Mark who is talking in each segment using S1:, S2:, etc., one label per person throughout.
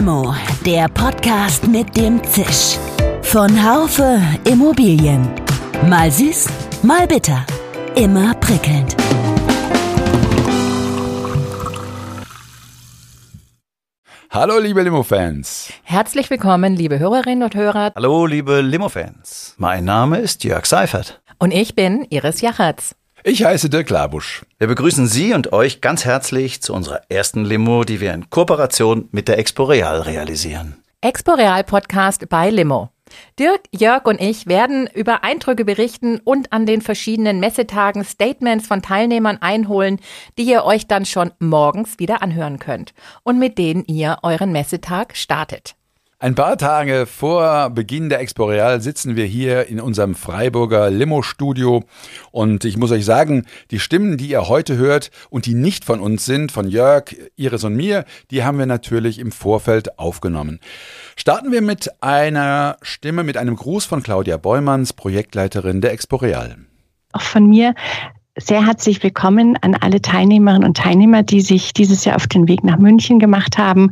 S1: Limo, der Podcast mit dem Zisch. Von Haufe Immobilien. Mal süß, mal bitter. Immer prickelnd.
S2: Hallo, liebe Limo-Fans.
S3: Herzlich willkommen, liebe Hörerinnen und Hörer.
S4: Hallo, liebe Limo-Fans. Mein Name ist Jörg Seifert.
S3: Und ich bin Iris Jachertz.
S2: Ich heiße Dirk Labusch.
S4: Wir begrüßen Sie und euch ganz herzlich zu unserer ersten Limo, die wir in Kooperation mit der Expo Real realisieren.
S3: Expo Real Podcast bei Limo. Dirk, Jörg und ich werden über Eindrücke berichten und an den verschiedenen Messetagen Statements von Teilnehmern einholen, die ihr euch dann schon morgens wieder anhören könnt und mit denen ihr euren Messetag startet.
S2: Ein paar Tage vor Beginn der Expo Real sitzen wir hier in unserem Freiburger Limo-Studio und ich muss euch sagen, die Stimmen, die ihr heute hört und die nicht von uns sind, von Jörg, Iris und mir, die haben wir natürlich im Vorfeld aufgenommen. Starten wir mit einer Stimme, mit einem Gruß von Claudia Beumanns, Projektleiterin der Expo Real.
S5: Auch von mir sehr herzlich willkommen an alle Teilnehmerinnen und Teilnehmer, die sich dieses Jahr auf den Weg nach München gemacht haben,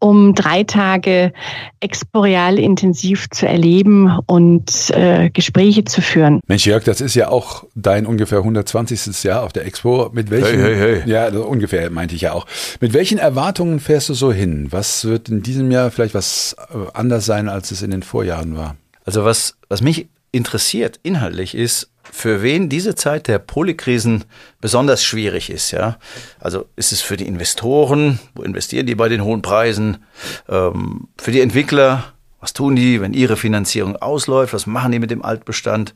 S5: um drei Tage exporeal intensiv zu erleben und äh, Gespräche zu führen.
S2: Mensch, Jörg, das ist ja auch dein ungefähr 120. Jahr auf der Expo. Mit welchen?
S4: Hey, hey, hey.
S2: Ja, ungefähr meinte ich ja auch. Mit welchen Erwartungen fährst du so hin? Was wird in diesem Jahr vielleicht was äh, anders sein, als es in den Vorjahren war?
S4: Also was, was mich interessiert inhaltlich ist, für wen diese Zeit der Polykrisen besonders schwierig ist. Ja? Also ist es für die Investoren, wo investieren die bei den hohen Preisen, ähm, für die Entwickler, was tun die, wenn ihre Finanzierung ausläuft, was machen die mit dem Altbestand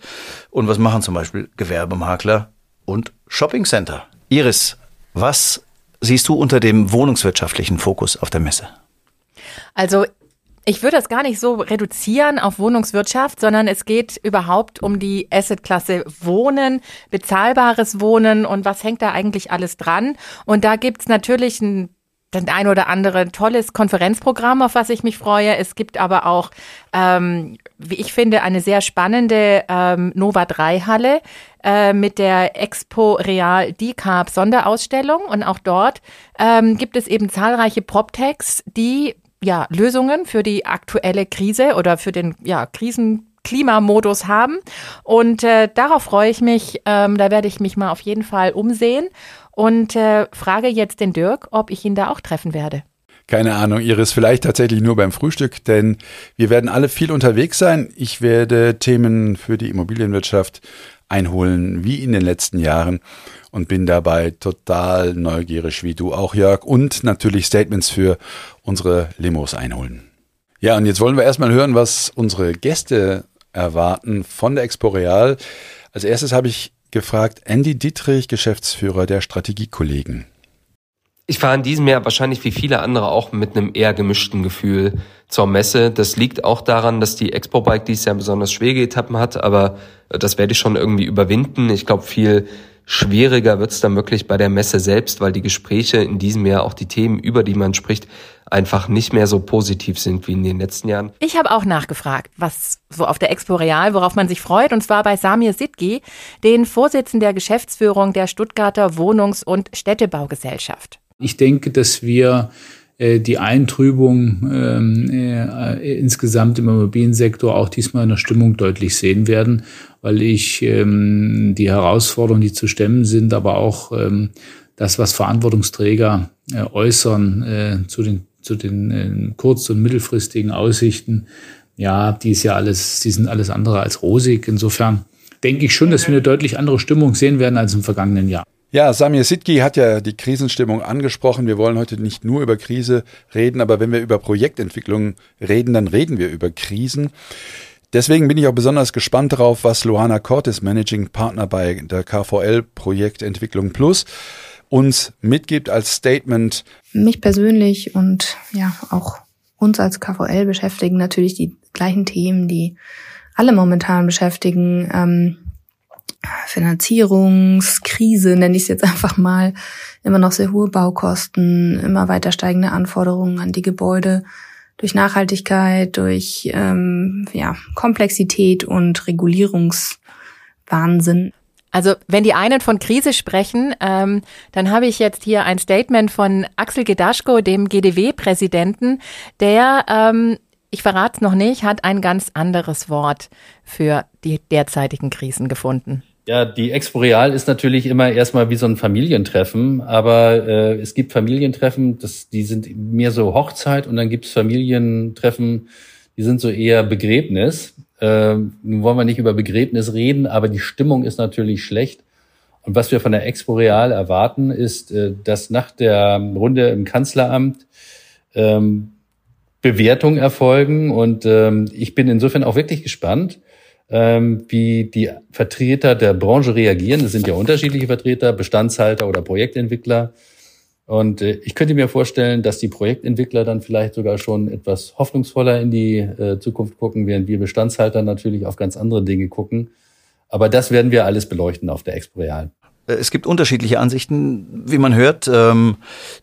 S4: und was machen zum Beispiel Gewerbemakler und Shoppingcenter. Iris, was siehst du unter dem wohnungswirtschaftlichen Fokus auf der Messe?
S3: Also ich würde das gar nicht so reduzieren auf Wohnungswirtschaft, sondern es geht überhaupt um die Assetklasse Wohnen, bezahlbares Wohnen und was hängt da eigentlich alles dran. Und da gibt's natürlich ein das ein oder andere tolles Konferenzprogramm, auf was ich mich freue. Es gibt aber auch, ähm, wie ich finde, eine sehr spannende ähm, Nova 3 Halle äh, mit der Expo Real Decarb Sonderausstellung. Und auch dort ähm, gibt es eben zahlreiche PropTechs, die ja, Lösungen für die aktuelle Krise oder für den ja, Krisen haben. Und äh, darauf freue ich mich. Ähm, da werde ich mich mal auf jeden Fall umsehen und äh, frage jetzt den Dirk, ob ich ihn da auch treffen werde.
S2: Keine Ahnung, Iris, vielleicht tatsächlich nur beim Frühstück, denn wir werden alle viel unterwegs sein. Ich werde Themen für die Immobilienwirtschaft einholen, wie in den letzten Jahren und bin dabei total neugierig, wie du auch, Jörg, und natürlich Statements für unsere Limos einholen. Ja, und jetzt wollen wir erstmal hören, was unsere Gäste erwarten von der Expo Real. Als erstes habe ich gefragt Andy Dietrich, Geschäftsführer der Strategiekollegen.
S6: Ich fahre in diesem Jahr wahrscheinlich wie viele andere auch mit einem eher gemischten Gefühl zur Messe. Das liegt auch daran, dass die Expo Bike dieses Jahr besonders schwere Etappen hat, aber das werde ich schon irgendwie überwinden. Ich glaube, viel schwieriger wird es dann wirklich bei der Messe selbst, weil die Gespräche in diesem Jahr, auch die Themen, über die man spricht, einfach nicht mehr so positiv sind wie in den letzten Jahren.
S3: Ich habe auch nachgefragt, was so auf der Expo Real, worauf man sich freut, und zwar bei Samir Sidgi, den Vorsitzenden der Geschäftsführung der Stuttgarter Wohnungs- und Städtebaugesellschaft.
S7: Ich denke, dass wir äh, die Eintrübung ähm, äh, insgesamt im Immobiliensektor auch diesmal in der Stimmung deutlich sehen werden, weil ich ähm, die Herausforderungen, die zu stemmen sind, aber auch ähm, das, was Verantwortungsträger äh, äußern äh, zu den, zu den äh, kurz- und mittelfristigen Aussichten, ja, die ist ja alles, die sind alles andere als rosig. Insofern denke ich schon, dass wir eine deutlich andere Stimmung sehen werden als im vergangenen Jahr.
S2: Ja, Samir Sidki hat ja die Krisenstimmung angesprochen. Wir wollen heute nicht nur über Krise reden, aber wenn wir über Projektentwicklung reden, dann reden wir über Krisen. Deswegen bin ich auch besonders gespannt darauf, was Luana Cortes, Managing Partner bei der KVL Projektentwicklung Plus, uns mitgibt als Statement.
S8: Mich persönlich und ja auch uns als KVL beschäftigen natürlich die gleichen Themen, die alle momentan beschäftigen. Ähm, Finanzierungskrise, nenne ich es jetzt einfach mal, immer noch sehr hohe Baukosten, immer weiter steigende Anforderungen an die Gebäude durch Nachhaltigkeit, durch ähm, ja, Komplexität und Regulierungswahnsinn.
S3: Also wenn die einen von Krise sprechen, ähm, dann habe ich jetzt hier ein Statement von Axel Gedaschko, dem GDW-Präsidenten, der, ähm, ich verrate es noch nicht, hat ein ganz anderes Wort für die derzeitigen Krisen gefunden.
S9: Ja, die Exporeal ist natürlich immer erstmal wie so ein Familientreffen, aber äh, es gibt Familientreffen, das, die sind mehr so Hochzeit und dann gibt es Familientreffen, die sind so eher Begräbnis. Äh, nun wollen wir nicht über Begräbnis reden, aber die Stimmung ist natürlich schlecht. Und was wir von der Expo Real erwarten, ist, äh, dass nach der Runde im Kanzleramt ähm, Bewertungen erfolgen. Und ähm, ich bin insofern auch wirklich gespannt, ähm, wie die Vertreter der Branche reagieren. Es sind ja unterschiedliche Vertreter, Bestandshalter oder Projektentwickler. Und äh, ich könnte mir vorstellen, dass die Projektentwickler dann vielleicht sogar schon etwas hoffnungsvoller in die äh, Zukunft gucken, während wir Bestandshalter natürlich auf ganz andere Dinge gucken. Aber das werden wir alles beleuchten auf der Expo Real.
S4: Äh, es gibt unterschiedliche Ansichten, wie man hört. Ähm,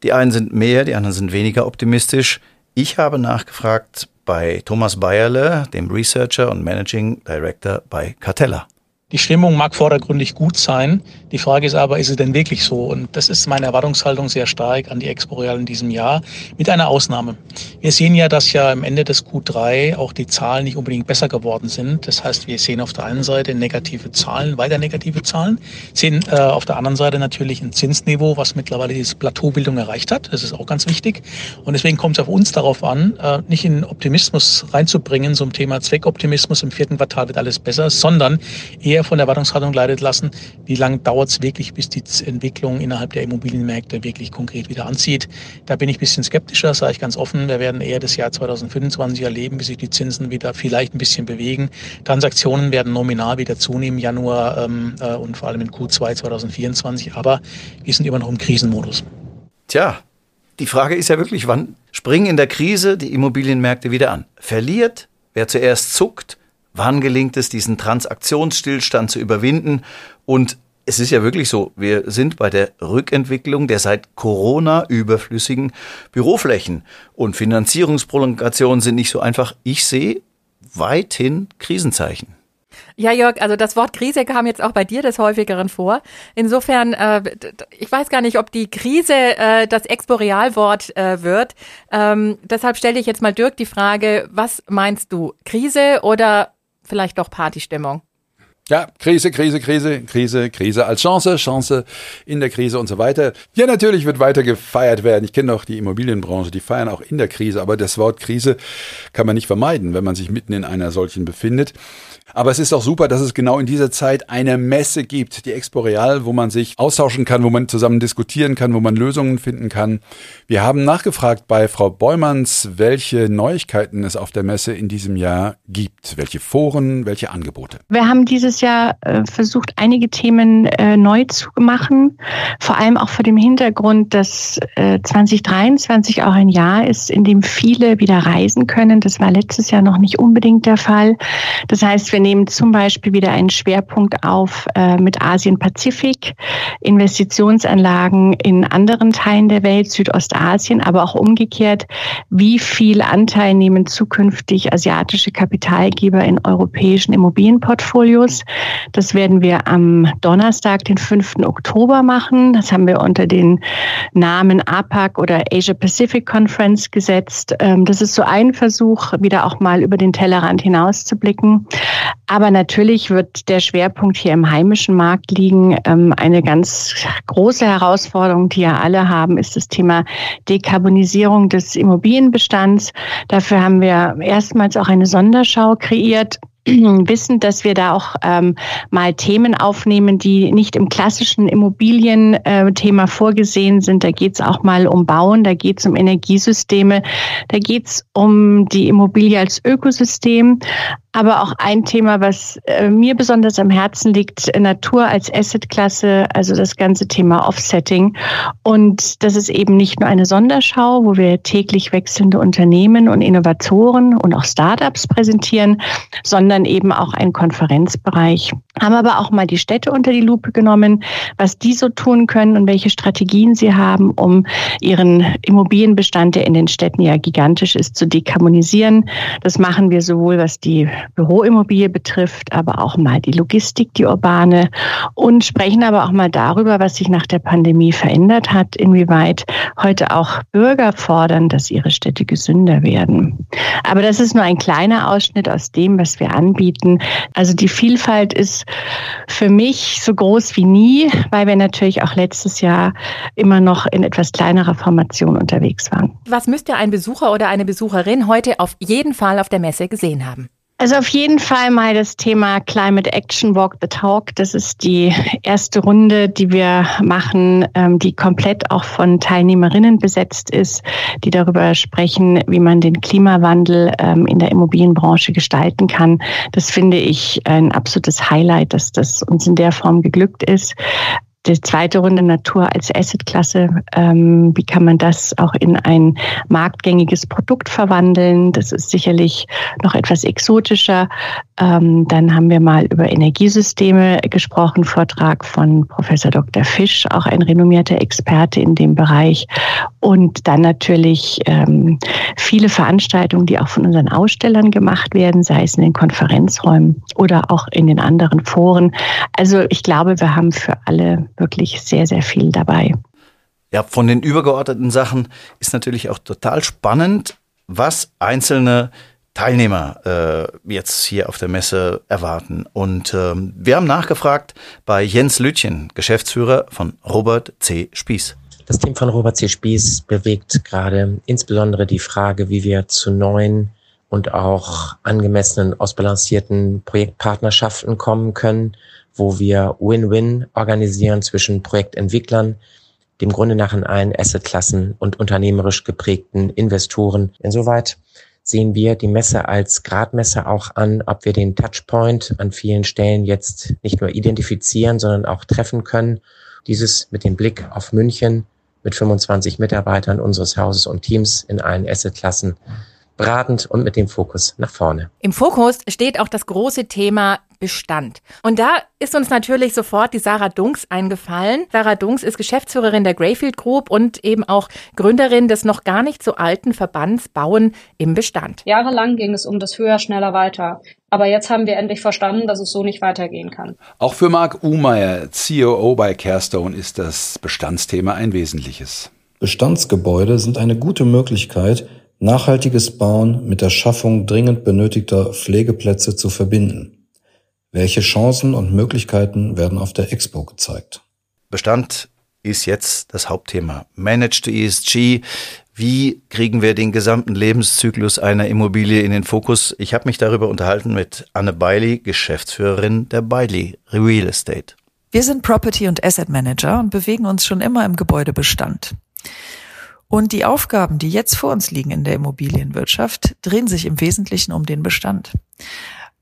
S4: die einen sind mehr, die anderen sind weniger optimistisch. Ich habe nachgefragt bei Thomas Bayerle, dem Researcher und Managing Director bei Cartella.
S10: Die Stimmung mag vordergründig gut sein. Die Frage ist aber, ist es denn wirklich so? Und das ist meine Erwartungshaltung sehr stark an die Expo Real in diesem Jahr, mit einer Ausnahme. Wir sehen ja, dass ja am Ende des Q3 auch die Zahlen nicht unbedingt besser geworden sind. Das heißt, wir sehen auf der einen Seite negative Zahlen, weiter negative Zahlen, sehen äh, auf der anderen Seite natürlich ein Zinsniveau, was mittlerweile diese Plateaubildung erreicht hat. Das ist auch ganz wichtig. Und deswegen kommt es auf uns darauf an, äh, nicht in Optimismus reinzubringen, ein Thema Zweckoptimismus, im vierten Quartal wird alles besser, sondern eher eher von der Erwartungshaltung leidet lassen, wie lange dauert es wirklich, bis die Entwicklung innerhalb der Immobilienmärkte wirklich konkret wieder anzieht. Da bin ich ein bisschen skeptischer, sage ich ganz offen. Wir werden eher das Jahr 2025 erleben, bis sich die Zinsen wieder vielleicht ein bisschen bewegen. Transaktionen werden nominal wieder zunehmen, Januar ähm, äh, und vor allem in Q2 2024. Aber wir sind immer noch im Krisenmodus.
S4: Tja, die Frage ist ja wirklich, wann springen in der Krise die Immobilienmärkte wieder an? Verliert? Wer zuerst zuckt? Wann gelingt es, diesen Transaktionsstillstand zu überwinden? Und es ist ja wirklich so, wir sind bei der Rückentwicklung der seit Corona überflüssigen Büroflächen. Und Finanzierungsprolongationen sind nicht so einfach. Ich sehe weithin Krisenzeichen.
S3: Ja, Jörg, also das Wort Krise kam jetzt auch bei dir des häufigeren vor. Insofern, äh, ich weiß gar nicht, ob die Krise äh, das Exporealwort äh, wird. Ähm, deshalb stelle ich jetzt mal Dirk die Frage, was meinst du, Krise oder vielleicht doch Partystimmung.
S2: Ja, Krise, Krise, Krise, Krise, Krise als Chance, Chance in der Krise und so weiter. Ja, natürlich wird weiter gefeiert werden. Ich kenne auch die Immobilienbranche, die feiern auch in der Krise, aber das Wort Krise kann man nicht vermeiden, wenn man sich mitten in einer solchen befindet. Aber es ist auch super, dass es genau in dieser Zeit eine Messe gibt, die Expo Real, wo man sich austauschen kann, wo man zusammen diskutieren kann, wo man Lösungen finden kann. Wir haben nachgefragt bei Frau Beumanns, welche Neuigkeiten es auf der Messe in diesem Jahr gibt, welche Foren, welche Angebote.
S5: Wir haben dieses Jahr äh, versucht, einige Themen äh, neu zu machen, vor allem auch vor dem Hintergrund, dass äh, 2023 auch ein Jahr ist, in dem viele wieder reisen können. Das war letztes Jahr noch nicht unbedingt der Fall. Das heißt, wir nehmen zum Beispiel wieder einen Schwerpunkt auf äh, mit Asien-Pazifik, Investitionsanlagen in anderen Teilen der Welt, Südostasien, aber auch umgekehrt, wie viel Anteil nehmen zukünftig asiatische Kapitalgeber in europäischen Immobilienportfolios. Das werden wir am Donnerstag, den 5. Oktober machen. Das haben wir unter den Namen APAC oder Asia Pacific Conference gesetzt. Ähm, das ist so ein Versuch, wieder auch mal über den Tellerrand hinauszublicken. Aber natürlich wird der Schwerpunkt hier im heimischen Markt liegen. Ähm, eine ganz große Herausforderung, die ja alle haben, ist das Thema Dekarbonisierung des Immobilienbestands. Dafür haben wir erstmals auch eine Sonderschau kreiert wissen, dass wir da auch ähm, mal Themen aufnehmen, die nicht im klassischen Immobilienthema äh, vorgesehen sind. Da geht es auch mal um Bauen, da geht es um Energiesysteme, da geht es um die Immobilie als Ökosystem. Aber auch ein Thema, was äh, mir besonders am Herzen liegt, Natur als Assetklasse, also das ganze Thema Offsetting. Und das ist eben nicht nur eine Sonderschau, wo wir täglich wechselnde Unternehmen und Innovatoren und auch Startups präsentieren, sondern eben auch ein Konferenzbereich. Haben aber auch mal die Städte unter die Lupe genommen, was die so tun können und welche Strategien sie haben, um ihren Immobilienbestand, der in den Städten ja gigantisch ist, zu dekarbonisieren. Das machen wir sowohl was die Büroimmobilie betrifft, aber auch mal die Logistik, die urbane und sprechen aber auch mal darüber, was sich nach der Pandemie verändert hat, inwieweit heute auch Bürger fordern, dass ihre Städte gesünder werden. Aber das ist nur ein kleiner Ausschnitt aus dem, was wir anbieten. Also die Vielfalt ist für mich so groß wie nie, weil wir natürlich auch letztes Jahr immer noch in etwas kleinerer Formation unterwegs waren.
S3: Was müsste ein Besucher oder eine Besucherin heute auf jeden Fall auf der Messe gesehen haben?
S5: Also auf jeden Fall mal das Thema Climate Action Walk the Talk. Das ist die erste Runde, die wir machen, ähm, die komplett auch von Teilnehmerinnen besetzt ist, die darüber sprechen, wie man den Klimawandel ähm, in der Immobilienbranche gestalten kann. Das finde ich ein absolutes Highlight, dass das uns in der Form geglückt ist. Die zweite Runde Natur als Assetklasse. Ähm, wie kann man das auch in ein marktgängiges Produkt verwandeln? Das ist sicherlich noch etwas exotischer. Ähm, dann haben wir mal über Energiesysteme gesprochen, Vortrag von Professor Dr. Fisch, auch ein renommierter Experte in dem Bereich. Und dann natürlich ähm, viele Veranstaltungen, die auch von unseren Ausstellern gemacht werden, sei es in den Konferenzräumen oder auch in den anderen Foren. Also ich glaube, wir haben für alle wirklich sehr, sehr viel dabei.
S4: Ja, von den übergeordneten Sachen ist natürlich auch total spannend, was einzelne Teilnehmer äh, jetzt hier auf der Messe erwarten. Und ähm, wir haben nachgefragt bei Jens Lütchen, Geschäftsführer von Robert C. Spieß.
S11: Das Team von Robert C. Spieß bewegt gerade insbesondere die Frage, wie wir zu neuen und auch angemessenen, ausbalancierten Projektpartnerschaften kommen können wo wir Win-Win organisieren zwischen Projektentwicklern, dem Grunde nach in allen Assetklassen und unternehmerisch geprägten Investoren. Insoweit sehen wir die Messe als Gradmesser auch an, ob wir den Touchpoint an vielen Stellen jetzt nicht nur identifizieren, sondern auch treffen können. Dieses mit dem Blick auf München mit 25 Mitarbeitern unseres Hauses und Teams in allen Assetklassen beratend und mit dem Fokus nach vorne.
S3: Im Fokus steht auch das große Thema Bestand. Und da ist uns natürlich sofort die Sarah Dunks eingefallen. Sarah Dunks ist Geschäftsführerin der Greyfield Group und eben auch Gründerin des noch gar nicht so alten Verbands Bauen im Bestand.
S12: Jahrelang ging es um das Höher, schneller, weiter. Aber jetzt haben wir endlich verstanden, dass es so nicht weitergehen kann.
S2: Auch für Marc Umeyer, COO bei Carestone, ist das Bestandsthema ein wesentliches.
S13: Bestandsgebäude sind eine gute Möglichkeit, nachhaltiges Bauen mit der Schaffung dringend benötigter Pflegeplätze zu verbinden. Welche Chancen und Möglichkeiten werden auf der Expo gezeigt?
S4: Bestand ist jetzt das Hauptthema. Managed ESG. Wie kriegen wir den gesamten Lebenszyklus einer Immobilie in den Fokus? Ich habe mich darüber unterhalten mit Anne Bailey, Geschäftsführerin der Bailey Real Estate.
S14: Wir sind Property und Asset Manager und bewegen uns schon immer im Gebäudebestand. Und die Aufgaben, die jetzt vor uns liegen in der Immobilienwirtschaft, drehen sich im Wesentlichen um den Bestand.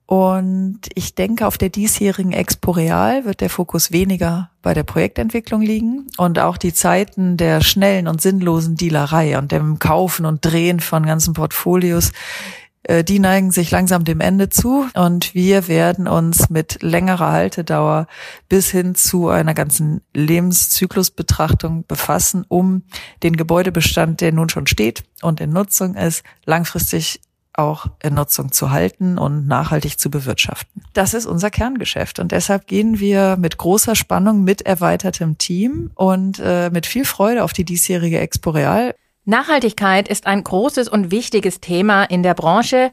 S14: Und ich denke, auf der diesjährigen Expo Real wird der Fokus weniger bei der Projektentwicklung liegen und auch die Zeiten der schnellen und sinnlosen Dealerei und dem Kaufen und Drehen von ganzen Portfolios, die neigen sich langsam dem Ende zu und wir werden uns mit längerer Haltedauer bis hin zu einer ganzen Lebenszyklusbetrachtung befassen, um den Gebäudebestand, der nun schon steht und in Nutzung ist, langfristig auch in Nutzung zu halten und nachhaltig zu bewirtschaften. Das ist unser Kerngeschäft und deshalb gehen wir mit großer Spannung mit erweitertem Team und äh, mit viel Freude auf die diesjährige Expo Real.
S3: Nachhaltigkeit ist ein großes und wichtiges Thema in der Branche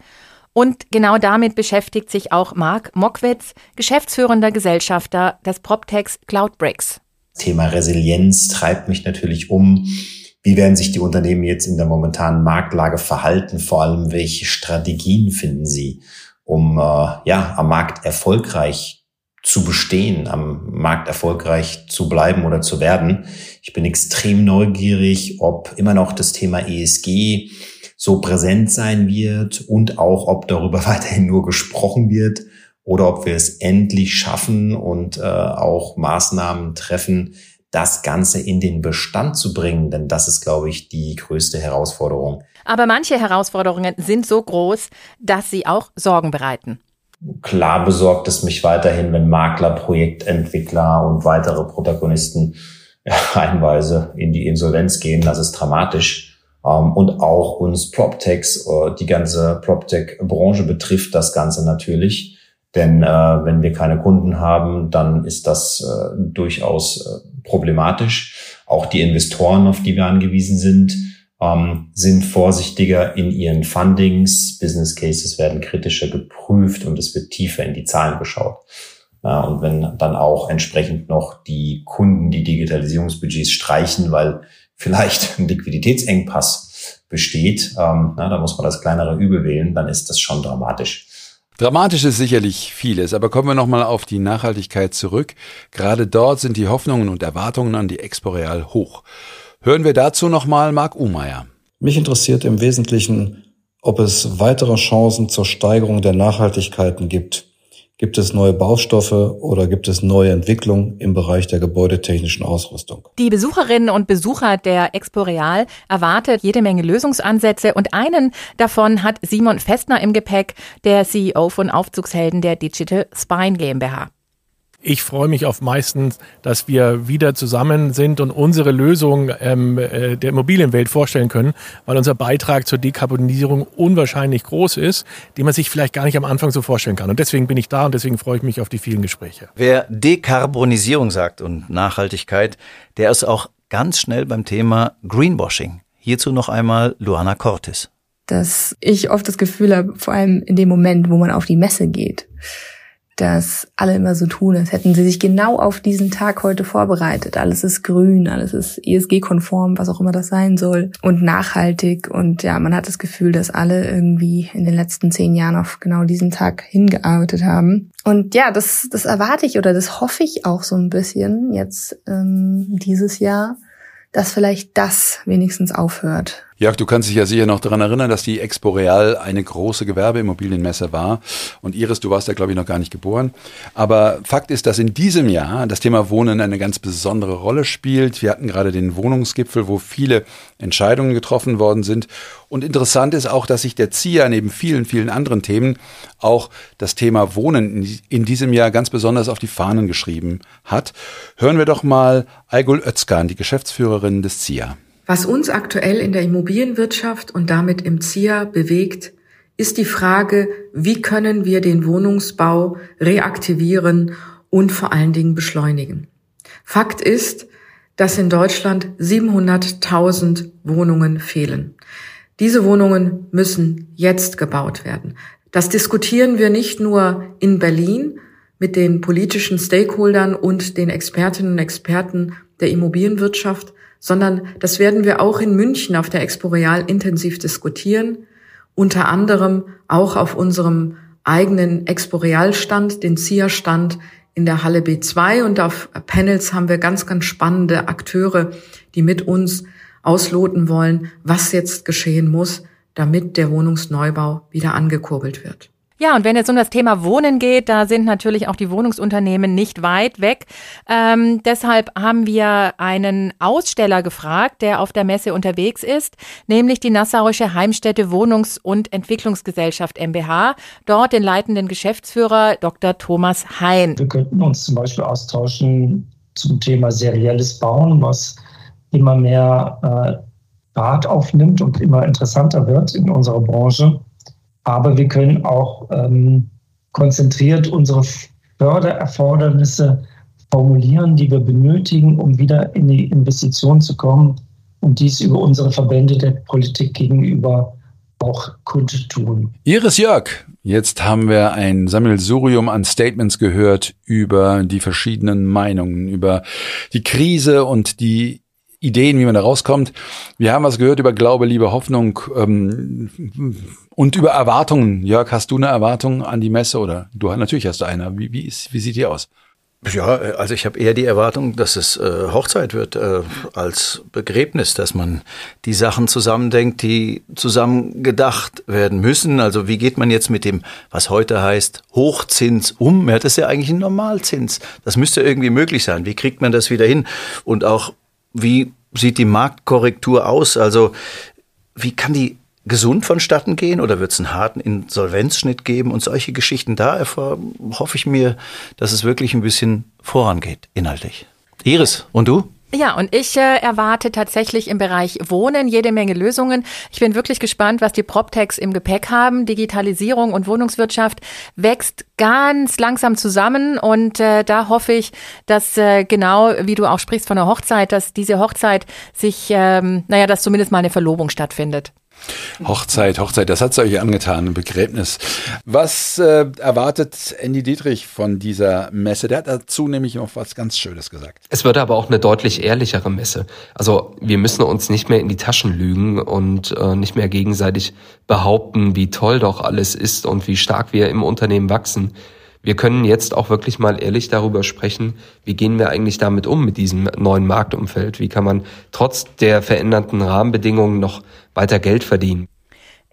S3: und genau damit beschäftigt sich auch Marc Mockwitz, geschäftsführender Gesellschafter des PropTechs Cloudbricks.
S15: Thema Resilienz treibt mich natürlich um wie werden sich die Unternehmen jetzt in der momentanen Marktlage verhalten? Vor allem, welche Strategien finden sie, um äh, ja am Markt erfolgreich zu bestehen, am Markt erfolgreich zu bleiben oder zu werden? Ich bin extrem neugierig, ob immer noch das Thema ESG so präsent sein wird und auch, ob darüber weiterhin nur gesprochen wird oder ob wir es endlich schaffen und äh, auch Maßnahmen treffen, das Ganze in den Bestand zu bringen, denn das ist, glaube ich, die größte Herausforderung.
S3: Aber manche Herausforderungen sind so groß, dass sie auch Sorgen bereiten.
S15: Klar besorgt es mich weiterhin, wenn Makler, Projektentwickler und weitere Protagonisten einweise in die Insolvenz gehen. Das ist dramatisch. Ähm, und auch uns PropTechs, äh, die ganze PropTech-Branche betrifft das Ganze natürlich. Denn äh, wenn wir keine Kunden haben, dann ist das äh, durchaus äh, problematisch. Auch die Investoren, auf die wir angewiesen sind, ähm, sind vorsichtiger in ihren Fundings. Business Cases werden kritischer geprüft und es wird tiefer in die Zahlen geschaut. Ja, und wenn dann auch entsprechend noch die Kunden die Digitalisierungsbudgets streichen, weil vielleicht ein Liquiditätsengpass besteht, ähm, na, da muss man das kleinere Übel wählen, dann ist das schon dramatisch.
S2: Dramatisch ist sicherlich vieles, aber kommen wir nochmal auf die Nachhaltigkeit zurück. Gerade dort sind die Hoffnungen und Erwartungen an die Exporeal hoch. Hören wir dazu nochmal Marc Umeyer.
S13: Mich interessiert im Wesentlichen, ob es weitere Chancen zur Steigerung der Nachhaltigkeiten gibt Gibt es neue Baustoffe oder gibt es neue Entwicklungen im Bereich der gebäudetechnischen Ausrüstung?
S3: Die Besucherinnen und Besucher der Expo Real erwartet jede Menge Lösungsansätze und einen davon hat Simon Festner im Gepäck, der CEO von Aufzugshelden der Digital Spine GmbH.
S16: Ich freue mich auf meistens, dass wir wieder zusammen sind und unsere Lösung ähm, äh, der Immobilienwelt vorstellen können, weil unser Beitrag zur Dekarbonisierung unwahrscheinlich groß ist, den man sich vielleicht gar nicht am Anfang so vorstellen kann. Und deswegen bin ich da und deswegen freue ich mich auf die vielen Gespräche.
S4: Wer Dekarbonisierung sagt und Nachhaltigkeit, der ist auch ganz schnell beim Thema Greenwashing. Hierzu noch einmal Luana Cortis.
S8: Dass ich oft das Gefühl habe, vor allem in dem Moment, wo man auf die Messe geht, dass alle immer so tun, als hätten sie sich genau auf diesen Tag heute vorbereitet. Alles ist grün, alles ist ESG-konform, was auch immer das sein soll und nachhaltig. Und ja, man hat das Gefühl, dass alle irgendwie in den letzten zehn Jahren auf genau diesen Tag hingearbeitet haben. Und ja, das, das erwarte ich oder das hoffe ich auch so ein bisschen jetzt ähm, dieses Jahr, dass vielleicht das wenigstens aufhört.
S2: Jörg, du kannst dich ja sicher noch daran erinnern, dass die Expo Real eine große Gewerbeimmobilienmesse war. Und Iris, du warst da, glaube ich, noch gar nicht geboren. Aber Fakt ist, dass in diesem Jahr das Thema Wohnen eine ganz besondere Rolle spielt. Wir hatten gerade den Wohnungsgipfel, wo viele Entscheidungen getroffen worden sind. Und interessant ist auch, dass sich der ZIA neben vielen, vielen anderen Themen auch das Thema Wohnen in diesem Jahr ganz besonders auf die Fahnen geschrieben hat. Hören wir doch mal Aygul Özkan, die Geschäftsführerin des ZIA.
S17: Was uns aktuell in der Immobilienwirtschaft und damit im ZIA bewegt, ist die Frage, wie können wir den Wohnungsbau reaktivieren und vor allen Dingen beschleunigen. Fakt ist, dass in Deutschland 700.000 Wohnungen fehlen. Diese Wohnungen müssen jetzt gebaut werden. Das diskutieren wir nicht nur in Berlin mit den politischen Stakeholdern und den Expertinnen und Experten der Immobilienwirtschaft, sondern das werden wir auch in München auf der Expo Real intensiv diskutieren, unter anderem auch auf unserem eigenen Expo Real Stand, den CIA Stand in der Halle B2 und auf Panels haben wir ganz, ganz spannende Akteure, die mit uns ausloten wollen, was jetzt geschehen muss, damit der Wohnungsneubau wieder angekurbelt wird.
S3: Ja, und wenn es um das Thema Wohnen geht, da sind natürlich auch die Wohnungsunternehmen nicht weit weg. Ähm, deshalb haben wir einen Aussteller gefragt, der auf der Messe unterwegs ist, nämlich die Nassauische Heimstätte Wohnungs- und Entwicklungsgesellschaft MBH. Dort den leitenden Geschäftsführer Dr. Thomas Hein.
S18: Wir könnten uns zum Beispiel austauschen zum Thema serielles Bauen, was immer mehr äh, aufnimmt und immer interessanter wird in unserer Branche. Aber wir können auch ähm, konzentriert unsere Fördererfordernisse formulieren, die wir benötigen, um wieder in die Investition zu kommen und dies über unsere Verbände der Politik gegenüber auch kundtun.
S2: Iris Jörg, jetzt haben wir ein Sammelsurium an Statements gehört über die verschiedenen Meinungen, über die Krise und die Ideen, wie man da rauskommt. Wir haben was gehört über Glaube, Liebe, Hoffnung ähm, und über Erwartungen. Jörg, hast du eine Erwartung an die Messe oder du natürlich hast du eine. Wie, wie, ist, wie sieht die aus?
S4: Ja, also ich habe eher die Erwartung, dass es äh, Hochzeit wird äh, als Begräbnis, dass man die Sachen zusammendenkt, die zusammen gedacht werden müssen. Also wie geht man jetzt mit dem, was heute heißt, Hochzins um? Ja, das ist ja eigentlich ein Normalzins. Das müsste irgendwie möglich sein. Wie kriegt man das wieder hin? Und auch wie sieht die Marktkorrektur aus? Also wie kann die gesund vonstatten gehen oder wird es einen harten Insolvenzschnitt geben und solche Geschichten. Da hoffe ich mir, dass es wirklich ein bisschen vorangeht, inhaltlich. Iris, und du?
S3: Ja, und ich äh, erwarte tatsächlich im Bereich Wohnen jede Menge Lösungen. Ich bin wirklich gespannt, was die PropTechs im Gepäck haben. Digitalisierung und Wohnungswirtschaft wächst ganz langsam zusammen und äh, da hoffe ich, dass äh, genau wie du auch sprichst von der Hochzeit, dass diese Hochzeit sich, ähm, naja, dass zumindest mal eine Verlobung stattfindet.
S2: Hochzeit, Hochzeit, das hat es euch angetan, ein Begräbnis. Was äh, erwartet Andy Dietrich von dieser Messe? Der hat dazu nämlich noch was ganz Schönes gesagt.
S6: Es wird aber auch eine deutlich ehrlichere Messe. Also wir müssen uns nicht mehr in die Taschen lügen und äh, nicht mehr gegenseitig behaupten, wie toll doch alles ist und wie stark wir im Unternehmen wachsen. Wir können jetzt auch wirklich mal ehrlich darüber sprechen, wie gehen wir eigentlich damit um mit diesem neuen Marktumfeld? Wie kann man trotz der veränderten Rahmenbedingungen noch weiter Geld verdienen?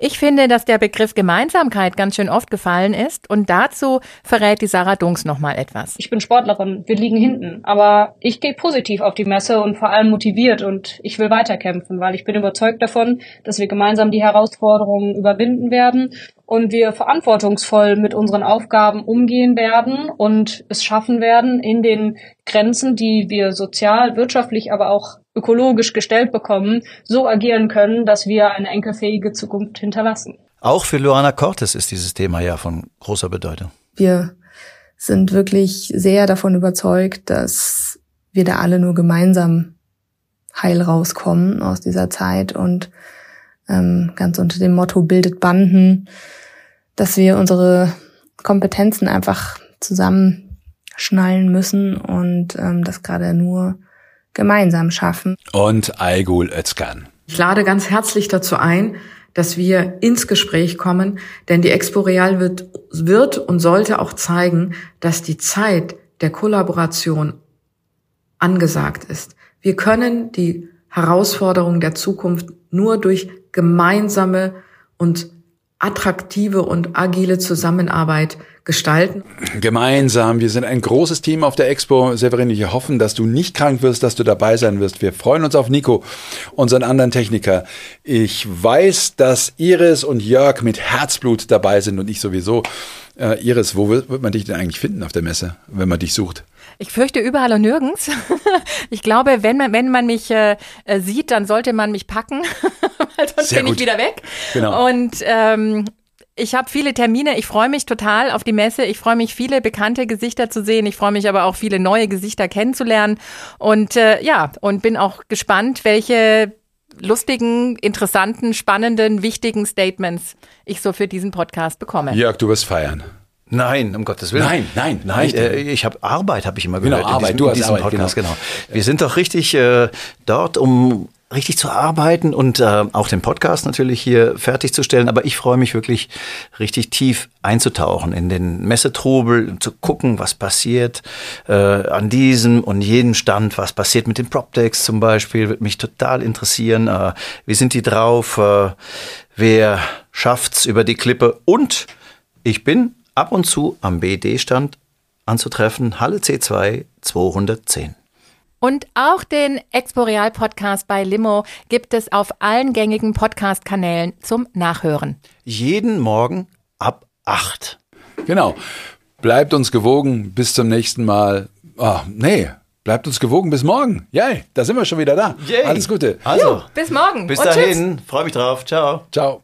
S3: Ich finde, dass der Begriff Gemeinsamkeit ganz schön oft gefallen ist und dazu verrät die Sarah Dunks noch mal etwas.
S12: Ich bin Sportlerin, wir liegen hinten, aber ich gehe positiv auf die Messe und vor allem motiviert und ich will weiterkämpfen, weil ich bin überzeugt davon, dass wir gemeinsam die Herausforderungen überwinden werden und wir verantwortungsvoll mit unseren Aufgaben umgehen werden und es schaffen werden, in den Grenzen, die wir sozial, wirtschaftlich, aber auch ökologisch gestellt bekommen, so agieren können, dass wir eine enkelfähige Zukunft hinterlassen.
S4: Auch für Luana Cortes ist dieses Thema ja von großer Bedeutung.
S8: Wir sind wirklich sehr davon überzeugt, dass wir da alle nur gemeinsam heil rauskommen aus dieser Zeit und ähm, ganz unter dem Motto bildet Banden dass wir unsere Kompetenzen einfach zusammenschnallen müssen und ähm, das gerade nur gemeinsam schaffen.
S2: Und Aygul Özkan.
S17: Ich lade ganz herzlich dazu ein, dass wir ins Gespräch kommen, denn die Expo Real wird, wird und sollte auch zeigen, dass die Zeit der Kollaboration angesagt ist. Wir können die Herausforderungen der Zukunft nur durch gemeinsame und attraktive und agile Zusammenarbeit gestalten.
S2: Gemeinsam. Wir sind ein großes Team auf der Expo. Severin, wir hoffen, dass du nicht krank wirst, dass du dabei sein wirst. Wir freuen uns auf Nico, unseren anderen Techniker. Ich weiß, dass Iris und Jörg mit Herzblut dabei sind und ich sowieso. Äh, Iris, wo wird, wird man dich denn eigentlich finden auf der Messe, wenn man dich sucht?
S3: Ich fürchte überall und nirgends. Ich glaube, wenn man, wenn man mich äh, äh sieht, dann sollte man mich packen, weil sonst Sehr bin gut. ich wieder weg. Genau. Und ähm, ich habe viele Termine. Ich freue mich total auf die Messe. Ich freue mich, viele bekannte Gesichter zu sehen. Ich freue mich aber auch, viele neue Gesichter kennenzulernen. Und äh, ja, und bin auch gespannt, welche lustigen, interessanten, spannenden, wichtigen Statements ich so für diesen Podcast bekomme.
S2: Jörg, du wirst feiern.
S4: Nein, um Gottes Willen.
S2: Nein, nein,
S4: nein. Ich, äh, ich habe Arbeit, habe ich immer
S2: genau, gehört. Genau, Arbeit.
S4: Diesem, du hast diesem Arbeit, Podcast, genau. genau. Wir sind doch richtig äh, dort, um richtig zu arbeiten und äh, auch den Podcast natürlich hier fertigzustellen. Aber ich freue mich wirklich richtig tief einzutauchen in den Messetrubel, zu gucken, was passiert äh, an diesem und jedem Stand, was passiert mit den PropDecks zum Beispiel, wird mich total interessieren. Äh, wie sind die drauf? Äh, wer schafft's über die Klippe? Und ich bin ab und zu am BD-Stand anzutreffen, Halle C2 210.
S3: Und auch den Exporeal Podcast bei Limo gibt es auf allen gängigen Podcast-Kanälen zum Nachhören.
S4: Jeden Morgen ab 8.
S2: Genau. Bleibt uns gewogen. Bis zum nächsten Mal. Oh, nee. Bleibt uns gewogen bis morgen. Yay, da sind wir schon wieder da. Yay. Alles Gute.
S3: Also, jo, bis morgen.
S4: Bis dahin. Freue mich drauf. Ciao.
S2: Ciao.